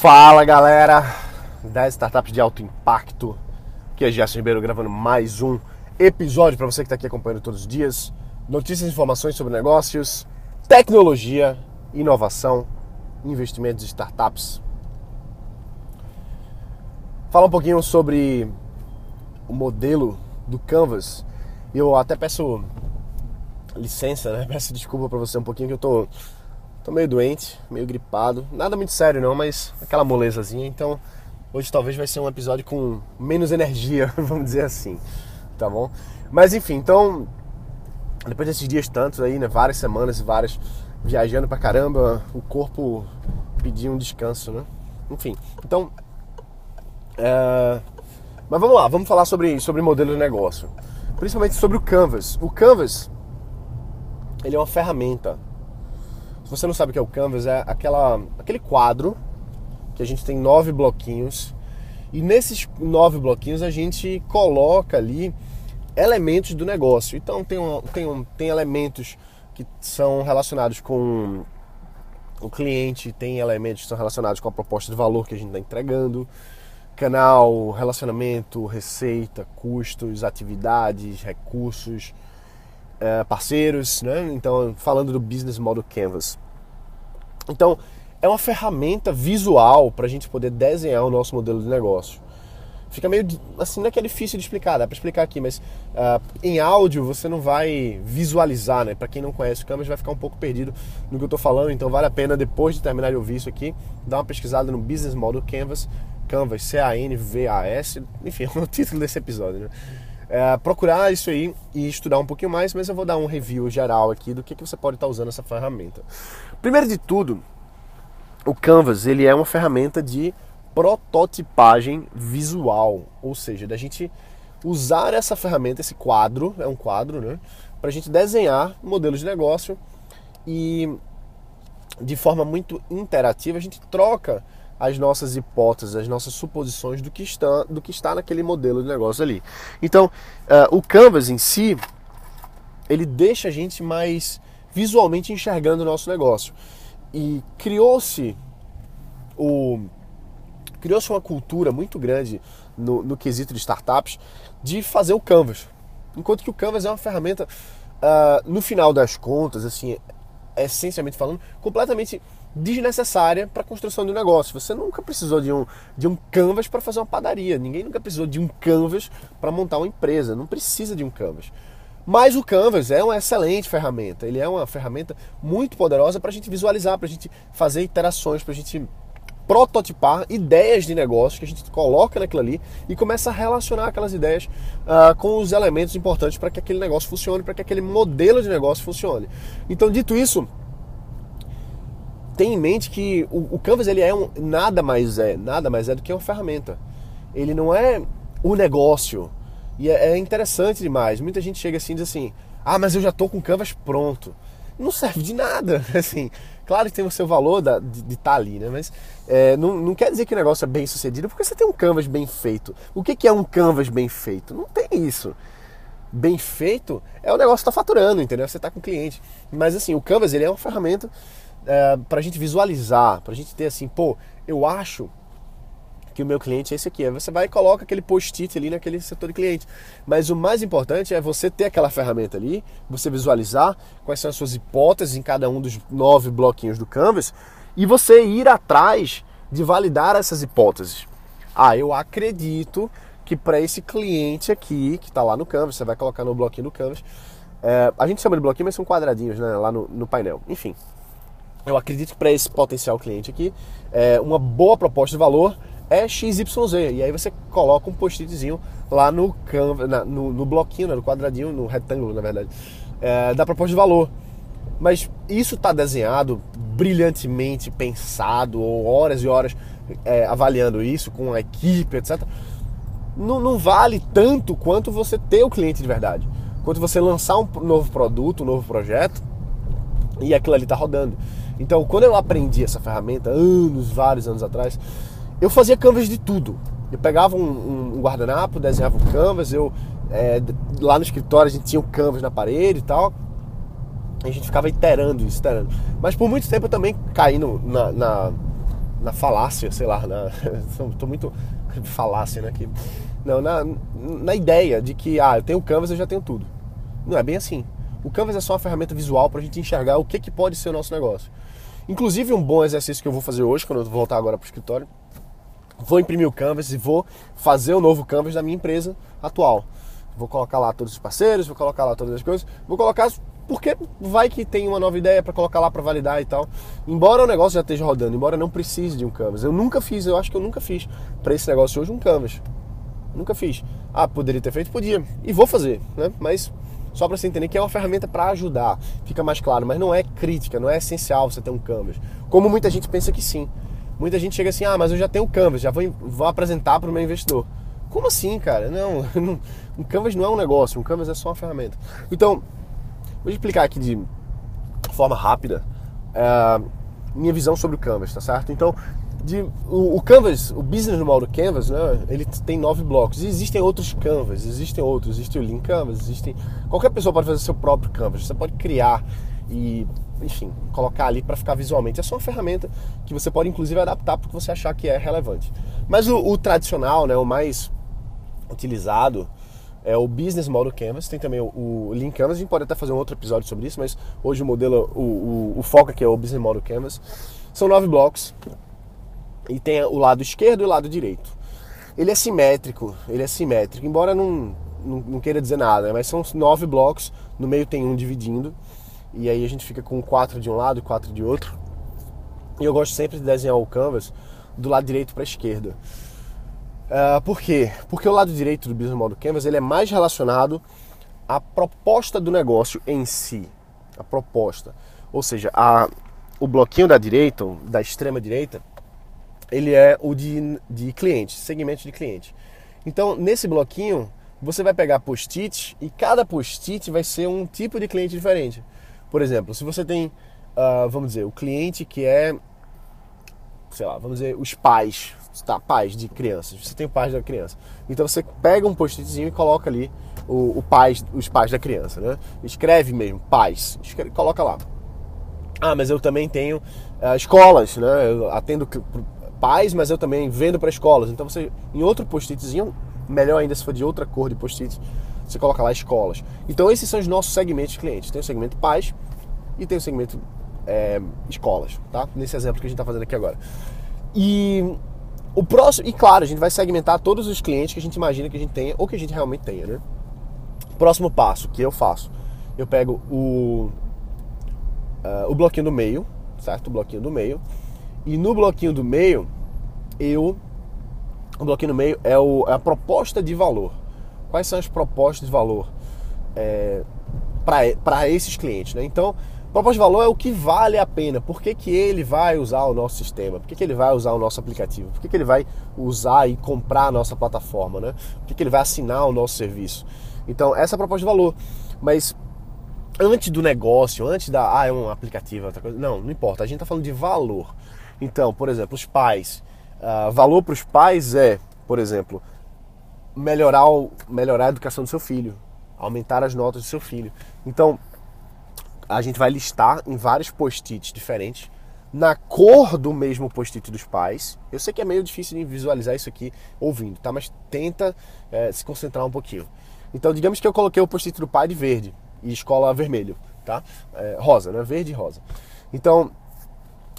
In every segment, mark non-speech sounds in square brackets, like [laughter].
Fala galera das startups de alto impacto, que é Gerson Ribeiro gravando mais um episódio para você que está aqui acompanhando todos os dias. Notícias e informações sobre negócios, tecnologia, inovação, investimentos de startups. Falar um pouquinho sobre o modelo do Canvas. Eu até peço licença, né? [laughs] Peço desculpa para você um pouquinho que eu tô Tô meio doente, meio gripado. Nada muito sério não, mas aquela molezazinha. Então, hoje talvez vai ser um episódio com menos energia, [laughs] vamos dizer assim. Tá bom? Mas enfim, então, depois desses dias tantos aí, né, várias semanas e várias viajando pra caramba, o corpo pediu um descanso, né? Enfim, então, é... mas vamos lá, vamos falar sobre, sobre modelo de negócio, principalmente sobre o Canvas. O Canvas, ele é uma ferramenta se você não sabe o que é o Canvas, é aquela, aquele quadro que a gente tem nove bloquinhos. E nesses nove bloquinhos a gente coloca ali elementos do negócio. Então tem, um, tem, um, tem elementos que são relacionados com o cliente, tem elementos que são relacionados com a proposta de valor que a gente está entregando, canal, relacionamento, receita, custos, atividades, recursos, parceiros, né? Então, falando do Business Model Canvas. Então, é uma ferramenta visual para a gente poder desenhar o nosso modelo de negócio. Fica meio assim, não é que é difícil de explicar, dá para explicar aqui, mas uh, em áudio você não vai visualizar, né? Para quem não conhece o Canvas vai ficar um pouco perdido no que eu estou falando, então vale a pena depois de terminar de ouvir isso aqui, dar uma pesquisada no Business Model Canvas, Canvas, C-A-N-V-A-S, enfim, [laughs] é o título desse episódio, né? É, procurar isso aí e estudar um pouquinho mais, mas eu vou dar um review geral aqui do que, que você pode estar usando essa ferramenta. Primeiro de tudo, o Canvas ele é uma ferramenta de prototipagem visual, ou seja, da gente usar essa ferramenta, esse quadro, é um quadro, né, para a gente desenhar modelos de negócio e de forma muito interativa a gente troca as nossas hipóteses, as nossas suposições do que está, do que está naquele modelo de negócio ali. Então, uh, o Canvas em si, ele deixa a gente mais visualmente enxergando o nosso negócio. E criou-se o criou-se uma cultura muito grande no, no, quesito de startups de fazer o Canvas. Enquanto que o Canvas é uma ferramenta, uh, no final das contas, assim, essencialmente falando, completamente desnecessária para a construção de um negócio. Você nunca precisou de um, de um canvas para fazer uma padaria. Ninguém nunca precisou de um canvas para montar uma empresa. Não precisa de um canvas. Mas o Canvas é uma excelente ferramenta. Ele é uma ferramenta muito poderosa para a gente visualizar, para a gente fazer iterações, para a gente prototipar ideias de negócio que a gente coloca naquilo ali e começa a relacionar aquelas ideias uh, com os elementos importantes para que aquele negócio funcione, para que aquele modelo de negócio funcione. Então, dito isso, tem em mente que o, o Canvas ele é um, nada mais é, nada mais é do que uma ferramenta. Ele não é o negócio. E é, é interessante demais. Muita gente chega assim e diz assim: "Ah, mas eu já tô com o Canvas pronto". Não serve de nada, [laughs] assim. Claro que tem o seu valor da, de estar tá ali, né? Mas é, não, não quer dizer que o negócio é bem sucedido porque você tem um canvas bem feito. O que, que é um canvas bem feito? Não tem isso. Bem feito é o negócio que está faturando, entendeu? Você está com cliente. Mas assim, o canvas ele é uma ferramenta é, para a gente visualizar, para a gente ter assim, pô, eu acho que o meu cliente é esse aqui. Aí você vai e coloca aquele post-it ali naquele setor de cliente. Mas o mais importante é você ter aquela ferramenta ali, você visualizar quais são as suas hipóteses em cada um dos nove bloquinhos do Canvas e você ir atrás de validar essas hipóteses. Ah, eu acredito que para esse cliente aqui, que está lá no Canvas, você vai colocar no bloquinho do Canvas, é, a gente chama de bloquinho, mas são quadradinhos né, lá no, no painel. Enfim, eu acredito que para esse potencial cliente aqui, é, uma boa proposta de valor é XYZ. E aí você coloca um post-itzinho lá no, canva, na, no, no, bloquinho, né, no quadradinho, no retângulo, na verdade, é, da proposta de valor. Mas isso está desenhado brilhantemente, pensado, ou horas e horas é, avaliando isso com a equipe, etc. Não, não vale tanto quanto você ter o cliente de verdade. Quanto você lançar um novo produto, um novo projeto e aquilo ali está rodando. Então, quando eu aprendi essa ferramenta, anos, vários anos atrás, eu fazia canvas de tudo. Eu pegava um, um guardanapo, desenhava um canvas, eu é, lá no escritório a gente tinha um canvas na parede e tal. A gente ficava iterando isso, iterando. Mas por muito tempo eu também caí no, na, na, na falácia, sei lá, na, [laughs] tô muito [laughs] falácia, né? Não, na, na ideia de que, ah, eu tenho Canvas, eu já tenho tudo. Não é bem assim. O Canvas é só uma ferramenta visual para a gente enxergar o que, que pode ser o nosso negócio. Inclusive, um bom exercício que eu vou fazer hoje, quando eu voltar agora para o escritório, vou imprimir o Canvas e vou fazer o novo Canvas da minha empresa atual. Vou colocar lá todos os parceiros, vou colocar lá todas as coisas, vou colocar porque vai que tem uma nova ideia para colocar lá para validar e tal. Embora o negócio já esteja rodando, embora não precise de um canvas. Eu nunca fiz, eu acho que eu nunca fiz para esse negócio hoje um canvas. Nunca fiz. Ah, poderia ter feito? Podia. E vou fazer, né? Mas só para você entender que é uma ferramenta para ajudar. Fica mais claro, mas não é crítica, não é essencial você ter um canvas. Como muita gente pensa que sim. Muita gente chega assim: "Ah, mas eu já tenho o canvas, já vou, vou apresentar para o meu investidor". Como assim, cara? [laughs] Não, um canvas não é um negócio, um canvas é só uma ferramenta. Então, Vou explicar aqui de forma rápida é, minha visão sobre o Canvas, tá certo? Então, de, o, o, Canvas, o business do Canvas, né, ele tem nove blocos. E existem outros Canvas, existem outros, existe o Lean Canvas, existem. Qualquer pessoa pode fazer seu próprio Canvas. Você pode criar e, enfim, colocar ali para ficar visualmente. É só uma ferramenta que você pode inclusive adaptar para o que você achar que é relevante. Mas o, o tradicional, né, o mais utilizado é o Business Model Canvas, tem também o, o Lean Canvas, a gente pode até fazer um outro episódio sobre isso, mas hoje o modelo, o, o, o foco aqui é o Business Model Canvas. São nove blocos e tem o lado esquerdo e o lado direito. Ele é simétrico, ele é simétrico, embora não, não, não queira dizer nada, mas são nove blocos, no meio tem um dividindo, e aí a gente fica com quatro de um lado e quatro de outro. E eu gosto sempre de desenhar o canvas do lado direito para a esquerda. Uh, por quê? Porque o lado direito do Business Model Canvas ele é mais relacionado à proposta do negócio em si. A proposta. Ou seja, a, o bloquinho da direita, da extrema direita, ele é o de, de cliente, segmento de cliente. Então, nesse bloquinho, você vai pegar post-it e cada post-it vai ser um tipo de cliente diferente. Por exemplo, se você tem, uh, vamos dizer, o cliente que é, sei lá, vamos dizer, os pais, tá, pais de crianças, você tem o pais da criança. Então você pega um post-itzinho e coloca ali o, o pais, os pais da criança, né? Escreve mesmo, pais, escreve, coloca lá. Ah, mas eu também tenho uh, escolas, né? Eu atendo pais, mas eu também vendo para escolas. Então você, em outro post-itzinho, melhor ainda se for de outra cor de post-it, você coloca lá escolas. Então esses são os nossos segmentos de clientes. Tem o segmento pais e tem o segmento é, escolas, tá? Nesse exemplo que a gente está fazendo aqui agora. E o próximo, e claro, a gente vai segmentar todos os clientes que a gente imagina que a gente tenha ou que a gente realmente tenha, né? Próximo passo que eu faço, eu pego o, uh, o bloquinho do meio, certo? O bloquinho do meio. E no bloquinho do meio, eu. O bloquinho do meio é, o, é a proposta de valor. Quais são as propostas de valor é, para esses clientes, né? Então, Proposta de valor é o que vale a pena. Por que, que ele vai usar o nosso sistema? Por que, que ele vai usar o nosso aplicativo? Por que, que ele vai usar e comprar a nossa plataforma? Né? Por que, que ele vai assinar o nosso serviço? Então, essa é a proposta de valor. Mas antes do negócio, antes da. Ah, é um aplicativo, outra coisa. Não, não importa. A gente está falando de valor. Então, por exemplo, os pais. Uh, valor para os pais é, por exemplo, melhorar, o, melhorar a educação do seu filho, aumentar as notas do seu filho. Então, a gente vai listar em vários post-its diferentes, na cor do mesmo post-it dos pais. Eu sei que é meio difícil de visualizar isso aqui ouvindo, tá? Mas tenta é, se concentrar um pouquinho. Então, digamos que eu coloquei o post-it do pai de verde e escola vermelho, tá? É, rosa, né? Verde e rosa. Então,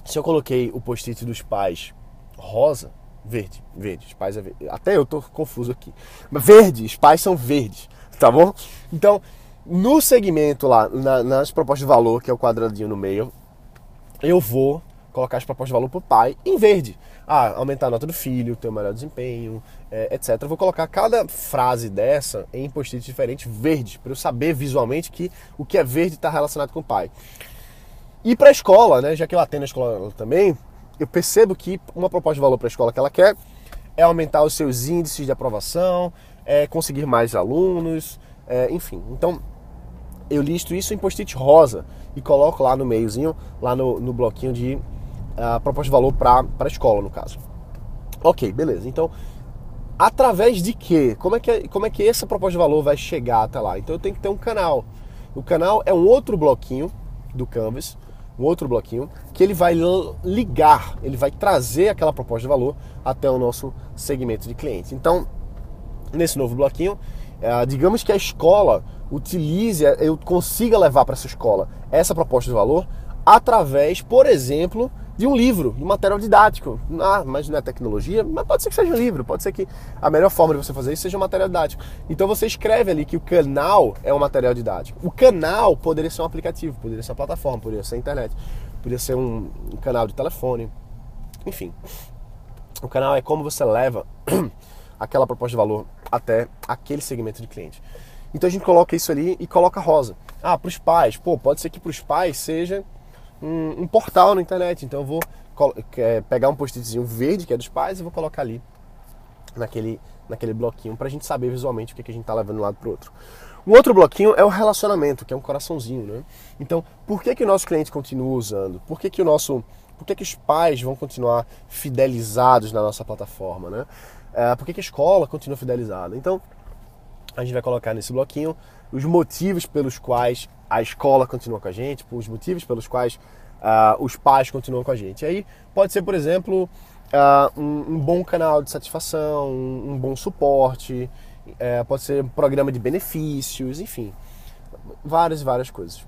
se eu coloquei o post-it dos pais rosa, verde, verde, os pais é verde. Até eu tô confuso aqui. Mas verde, os pais são verdes, tá bom? Então, no segmento lá, na, nas propostas de valor, que é o quadradinho no meio, eu vou colocar as propostas de valor para o pai em verde. Ah, aumentar a nota do filho, ter um melhor desempenho, é, etc. Eu vou colocar cada frase dessa em post-it diferente verde, para eu saber visualmente que o que é verde está relacionado com o pai. E para a escola, né, já que eu atendo a escola também, eu percebo que uma proposta de valor para a escola que ela quer é aumentar os seus índices de aprovação, é conseguir mais alunos, é, enfim. Então, eu listo isso em post-it rosa e coloco lá no meiozinho, lá no, no bloquinho de uh, proposta de valor para a escola, no caso. Ok, beleza. Então, através de quê? Como é que, como é que essa proposta de valor vai chegar até lá? Então, eu tenho que ter um canal. O canal é um outro bloquinho do Canvas, um outro bloquinho que ele vai ligar, ele vai trazer aquela proposta de valor até o nosso segmento de cliente. Então, nesse novo bloquinho, é, digamos que a escola utilize, eu consiga levar para essa escola essa proposta de valor através, por exemplo, de um livro, de um material didático. Ah, mas não é tecnologia, mas pode ser que seja um livro, pode ser que a melhor forma de você fazer isso seja um material didático. Então você escreve ali que o canal é um material didático. O canal poderia ser um aplicativo, poderia ser uma plataforma, poderia ser a internet, poderia ser um, um canal de telefone, enfim. O canal é como você leva [clears throat] aquela proposta de valor até aquele segmento de cliente. Então a gente coloca isso ali e coloca rosa. Ah, para os pais. Pô, pode ser que para os pais seja um, um, portal na internet. Então eu vou é, pegar um post-itzinho verde, que é dos pais, e vou colocar ali naquele, naquele bloquinho para a gente saber visualmente o que, que a gente está levando de um lado para o outro. Um outro bloquinho é o relacionamento, que é um coraçãozinho, né? Então, por que, que o nosso cliente continua usando? Por que, que o nosso. Por que, que os pais vão continuar fidelizados na nossa plataforma, né? É, por que, que a escola continua fidelizada? Então, a gente vai colocar nesse bloquinho os motivos pelos quais a escola continua com a gente, os motivos pelos quais uh, os pais continuam com a gente. Aí pode ser, por exemplo, uh, um, um, bom canal de satisfação, um, um bom suporte, uh, pode ser um programa de benefícios, enfim, várias e várias coisas.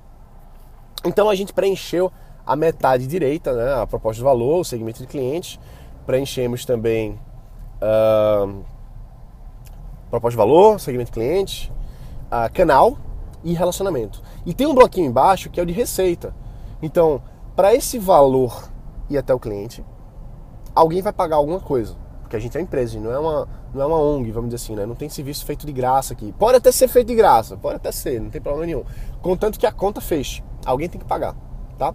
Então a gente preencheu a metade direita, né, a proposta de valor, o segmento de clientes, preenchemos também uh, proposta de valor, segmento de cliente, uh, canal e relacionamento. E tem um bloquinho embaixo que é o de receita. Então, para esse valor ir até o cliente, alguém vai pagar alguma coisa. Porque a gente é empresa, não é uma, não é uma ONG, vamos dizer assim, né? Não tem serviço feito de graça aqui. Pode até ser feito de graça, pode até ser, não tem problema nenhum. Contanto que a conta feche. Alguém tem que pagar, tá?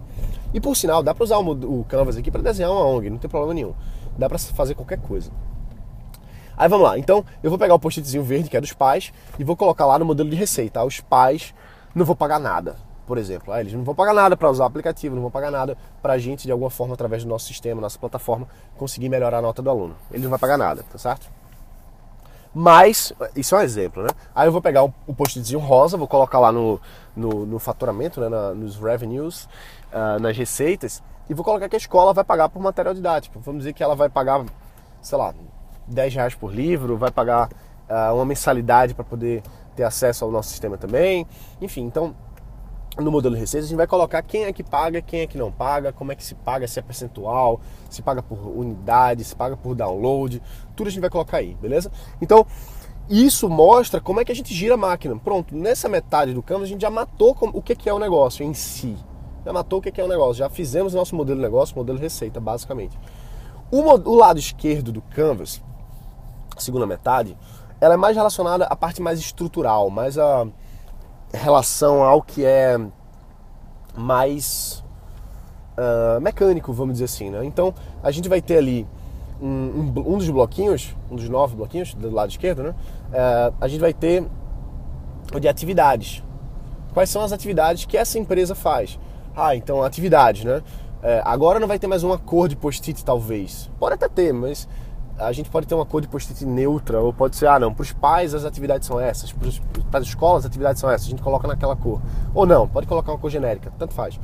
E por sinal, dá para usar o, o Canvas aqui para desenhar uma ONG, não tem problema nenhum. Dá para fazer qualquer coisa. Aí vamos lá, então eu vou pegar o post-itzinho verde, que é dos pais, e vou colocar lá no modelo de receita. Os pais não vão pagar nada, por exemplo. Ah, eles não vão pagar nada para usar o aplicativo, não vão pagar nada para a gente, de alguma forma, através do nosso sistema, nossa plataforma, conseguir melhorar a nota do aluno. Ele não vai pagar nada, tá certo? Mas, isso é um exemplo, né? Aí eu vou pegar o post-itzinho rosa, vou colocar lá no, no, no faturamento, né, na, nos revenues, uh, nas receitas, e vou colocar que a escola vai pagar por material didático. Vamos dizer que ela vai pagar, sei lá, 10 reais por livro, vai pagar uh, uma mensalidade para poder ter acesso ao nosso sistema também. Enfim, então no modelo de receitas a gente vai colocar quem é que paga, quem é que não paga, como é que se paga, se é percentual, se paga por unidade, se paga por download, tudo a gente vai colocar aí, beleza? Então, isso mostra como é que a gente gira a máquina. Pronto, nessa metade do Canvas a gente já matou o que é o negócio em si. Já matou o que é o negócio, já fizemos nosso modelo de negócio, modelo de receita, basicamente. O lado esquerdo do Canvas, segunda metade, ela é mais relacionada à parte mais estrutural, mais a relação ao que é mais uh, mecânico, vamos dizer assim. Né? Então a gente vai ter ali um, um, um, dos bloquinhos, um dos nove bloquinhos do lado esquerdo, né? Uh, a gente vai ter o de atividades. Quais são as atividades que essa empresa faz? Ah, então atividades, né? Uh, agora não vai ter mais uma cor de post-it, talvez. Pode até ter, mas a gente pode ter uma cor de post-it neutra, ou pode ser, ah não, para os pais as atividades são essas, para as escolas as atividades são essas, a gente coloca naquela cor. Ou não, pode colocar uma cor genérica, tanto faz.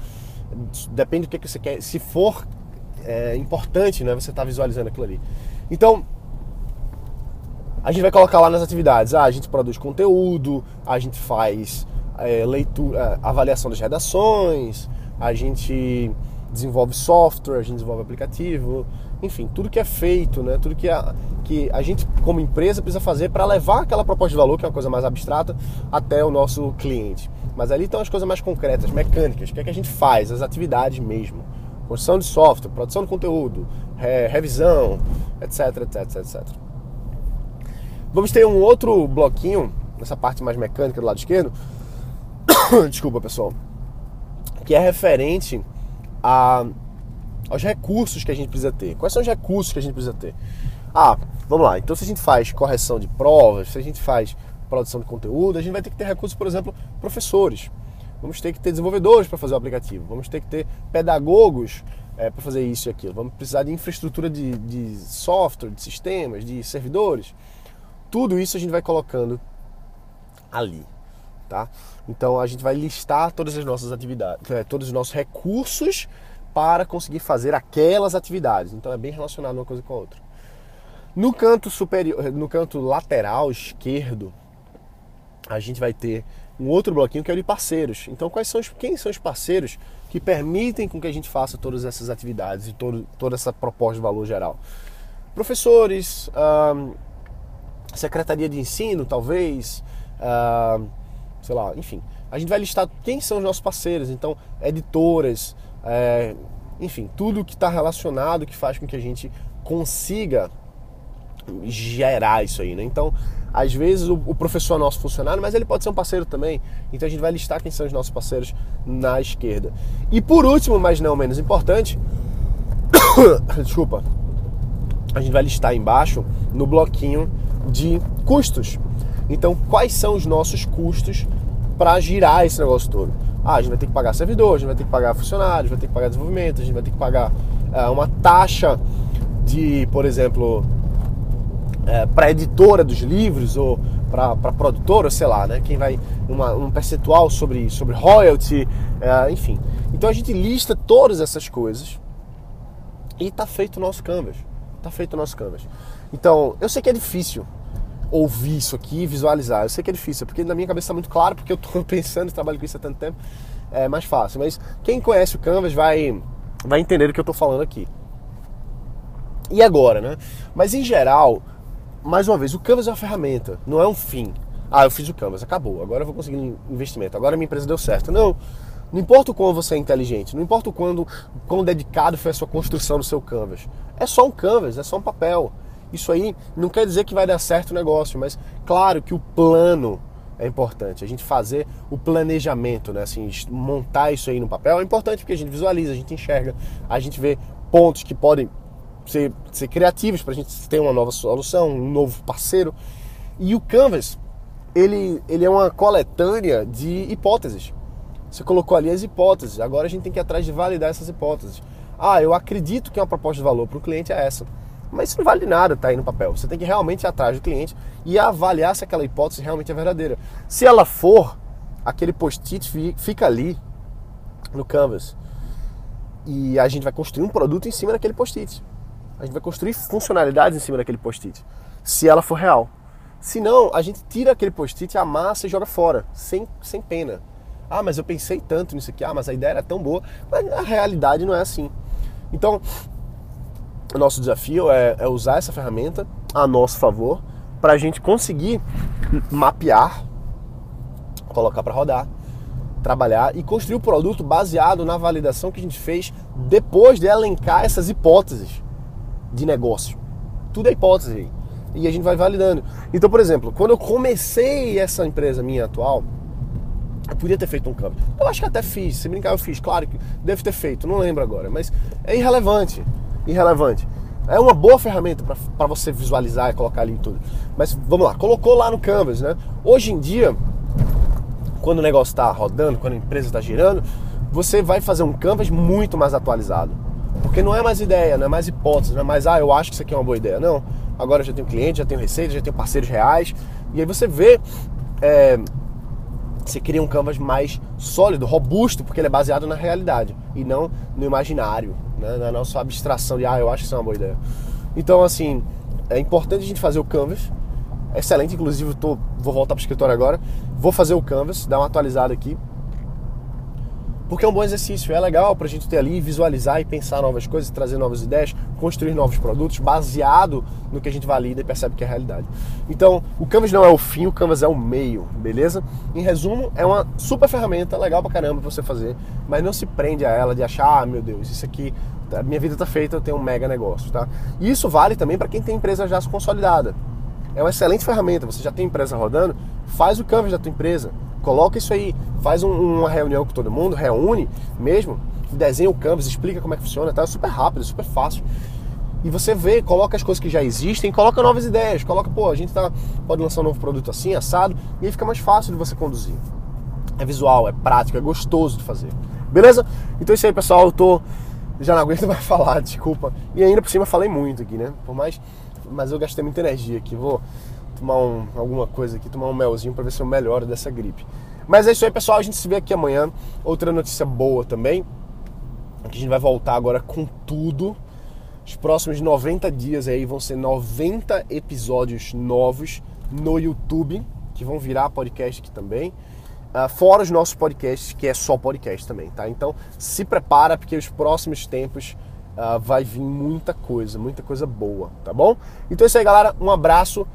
Depende do que, que você quer. Se for é, importante, né, você está visualizando aquilo ali. Então, a gente vai colocar lá nas atividades, ah, a gente produz conteúdo, a gente faz é, leitura, é, avaliação das redações, a gente desenvolve software, a gente desenvolve aplicativo, enfim, tudo que é feito, né? Tudo que a, que a gente, como empresa, precisa fazer para levar aquela proposta de valor, que é uma coisa mais abstrata, até o nosso cliente. Mas ali estão as coisas mais concretas, mecânicas, o que é que a gente faz, as atividades mesmo. Construção de software, produção de conteúdo, re, revisão, etc, etc, etc. Vamos ter um outro bloquinho, nessa parte mais mecânica do lado esquerdo. [coughs] Desculpa, pessoal. Que é referente a aos recursos que a gente precisa ter. Quais são os recursos que a gente precisa ter? Ah, vamos lá. Então, se a gente faz correção de provas, se a gente faz produção de conteúdo, a gente vai ter que ter recursos, por exemplo, professores. Vamos ter que ter desenvolvedores para fazer o aplicativo. Vamos ter que ter pedagogos é, para fazer isso e aquilo. Vamos precisar de infraestrutura de, de software, de sistemas, de servidores. Tudo isso a gente vai colocando ali, tá? Então a gente vai listar todas as nossas atividades, é, todos os nossos recursos para conseguir fazer aquelas atividades. Então é bem relacionado uma coisa com a outra. No canto superior, no canto lateral esquerdo, a gente vai ter um outro bloquinho que é o de parceiros. Então, quais são os, quem são os parceiros que permitem com que a gente faça todas essas atividades e todo, toda essa proposta de valor geral? Professores, secretaria de ensino, talvez, sei lá, enfim. A gente vai listar quem são os nossos parceiros. Então, editoras, é, enfim, tudo que está relacionado que faz com que a gente consiga gerar isso aí, né? Então, às vezes o, o, professor é nosso funcionário, mas ele pode ser um parceiro também. Então a gente vai listar quem são os nossos parceiros na esquerda. E por último, mas não menos importante, [coughs] desculpa, a gente vai listar embaixo no bloquinho de custos. Então, quais são os nossos custos para girar esse negócio todo? Ah, a gente vai ter que pagar servidor, a gente vai ter que pagar funcionários, vai ter que pagar desenvolvimento, a gente vai ter que pagar é, uma taxa de, por exemplo, é, para editora dos livros ou para produtora, sei lá, né? Quem vai uma, um percentual sobre, sobre royalty, é, enfim. Então a gente lista todas essas coisas e tá feito o nosso canvas. Tá feito o nosso canvas. Então eu sei que é difícil ouvir isso aqui, visualizar. Eu sei que é difícil, porque na minha cabeça está muito claro, porque eu estou [laughs] pensando e trabalho com isso há tanto tempo, é mais fácil. Mas quem conhece o Canvas vai, vai entender o que eu estou falando aqui. E agora, né? Mas em geral, mais uma vez, o Canvas é uma ferramenta, não é um fim. Ah, eu fiz o Canvas, acabou. Agora eu vou conseguir um investimento. Agora minha empresa deu certo. Não. Não importa o quão você é inteligente, não importa o quando, quão dedicado foi a sua construção do seu Canvas. É só um Canvas, é só um papel. Isso aí não quer dizer que vai dar certo o negócio, mas claro que o plano é importante. A gente fazer o planejamento, né? Assim, montar isso aí no papel é importante porque a gente visualiza, a gente enxerga, a gente vê pontos que podem ser, ser criativos para a gente ter uma nova solução, um novo parceiro. E o Canvas, ele, ele é uma coletânea de hipóteses. Você colocou ali as hipóteses, agora a gente tem que ir atrás de validar essas hipóteses. Ah, eu acredito que uma proposta de valor para o cliente é essa. Mas isso não vale nada tá aí no papel. Você tem que realmente ir atrás do cliente e avaliar se aquela hipótese realmente é verdadeira. Se ela for, aquele post-it fica ali no Canvas. E a gente vai construir um produto em cima daquele post-it. A gente vai construir funcionalidades em cima daquele post-it, se ela for real. Se não, a gente tira aquele post-it, amassa e joga fora, sem, sem pena. Ah, mas eu pensei tanto nisso aqui, ah, mas a ideia era tão boa, mas a realidade não é assim. Então, o nosso desafio é, é usar essa ferramenta a nosso favor para a gente conseguir mapear, colocar para rodar, trabalhar e construir o produto baseado na validação que a gente fez depois de elencar essas hipóteses de negócio. Tudo é hipótese. E a gente vai validando. Então, por exemplo, quando eu comecei essa empresa minha atual, eu podia ter feito um câmbio. Eu acho que até fiz, se brincar eu fiz, claro que deve ter feito, não lembro agora, mas é irrelevante. Irrelevante. É uma boa ferramenta para você visualizar e colocar ali tudo. Mas vamos lá, colocou lá no Canvas, né? Hoje em dia, quando o negócio está rodando, quando a empresa está girando, você vai fazer um Canvas muito mais atualizado. Porque não é mais ideia, não é mais hipótese, não é mais, ah, eu acho que isso aqui é uma boa ideia. Não. Agora eu já tenho cliente, já tenho receita, já tenho parceiros reais. E aí você vê. É, você cria um canvas mais sólido, robusto, porque ele é baseado na realidade e não no imaginário, né? na nossa abstração de, ah, eu acho que isso é uma boa ideia. Então, assim, é importante a gente fazer o canvas. É excelente, inclusive, tô, vou voltar para o escritório agora. Vou fazer o canvas, dar uma atualizada aqui porque é um bom exercício, é legal para a gente ter ali, visualizar e pensar novas coisas, trazer novas ideias, construir novos produtos baseado no que a gente valida e percebe que é a realidade. Então, o Canvas não é o fim, o Canvas é o meio, beleza? Em resumo, é uma super ferramenta, legal pra caramba pra você fazer, mas não se prende a ela de achar, ah, meu Deus, isso aqui, a minha vida tá feita, eu tenho um mega negócio, tá? E isso vale também para quem tem empresa já consolidada. É uma excelente ferramenta, você já tem empresa rodando, faz o Canvas da tua empresa, Coloca isso aí, faz um, uma reunião com todo mundo, reúne mesmo, desenha o canvas, explica como é que funciona, tá? É super rápido, super fácil. E você vê, coloca as coisas que já existem, coloca novas ideias, coloca, pô, a gente tá, pode lançar um novo produto assim, assado, e aí fica mais fácil de você conduzir. É visual, é prático, é gostoso de fazer. Beleza? Então é isso aí, pessoal. Eu tô. Já não aguento [laughs] mais falar, desculpa. E ainda por cima falei muito aqui, né? Por mais. Mas eu gastei muita energia aqui. Vou tomar um, alguma coisa aqui, tomar um melzinho para ver se eu melhoro dessa gripe. Mas é isso aí, pessoal. A gente se vê aqui amanhã. Outra notícia boa também. Que a gente vai voltar agora com tudo. Os próximos 90 dias aí vão ser 90 episódios novos no YouTube, que vão virar podcast aqui também. Uh, fora os nossos podcasts, que é só podcast também, tá? Então se prepara, porque os próximos tempos uh, vai vir muita coisa, muita coisa boa, tá bom? Então é isso aí, galera. Um abraço,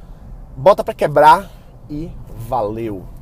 bota pra quebrar e valeu!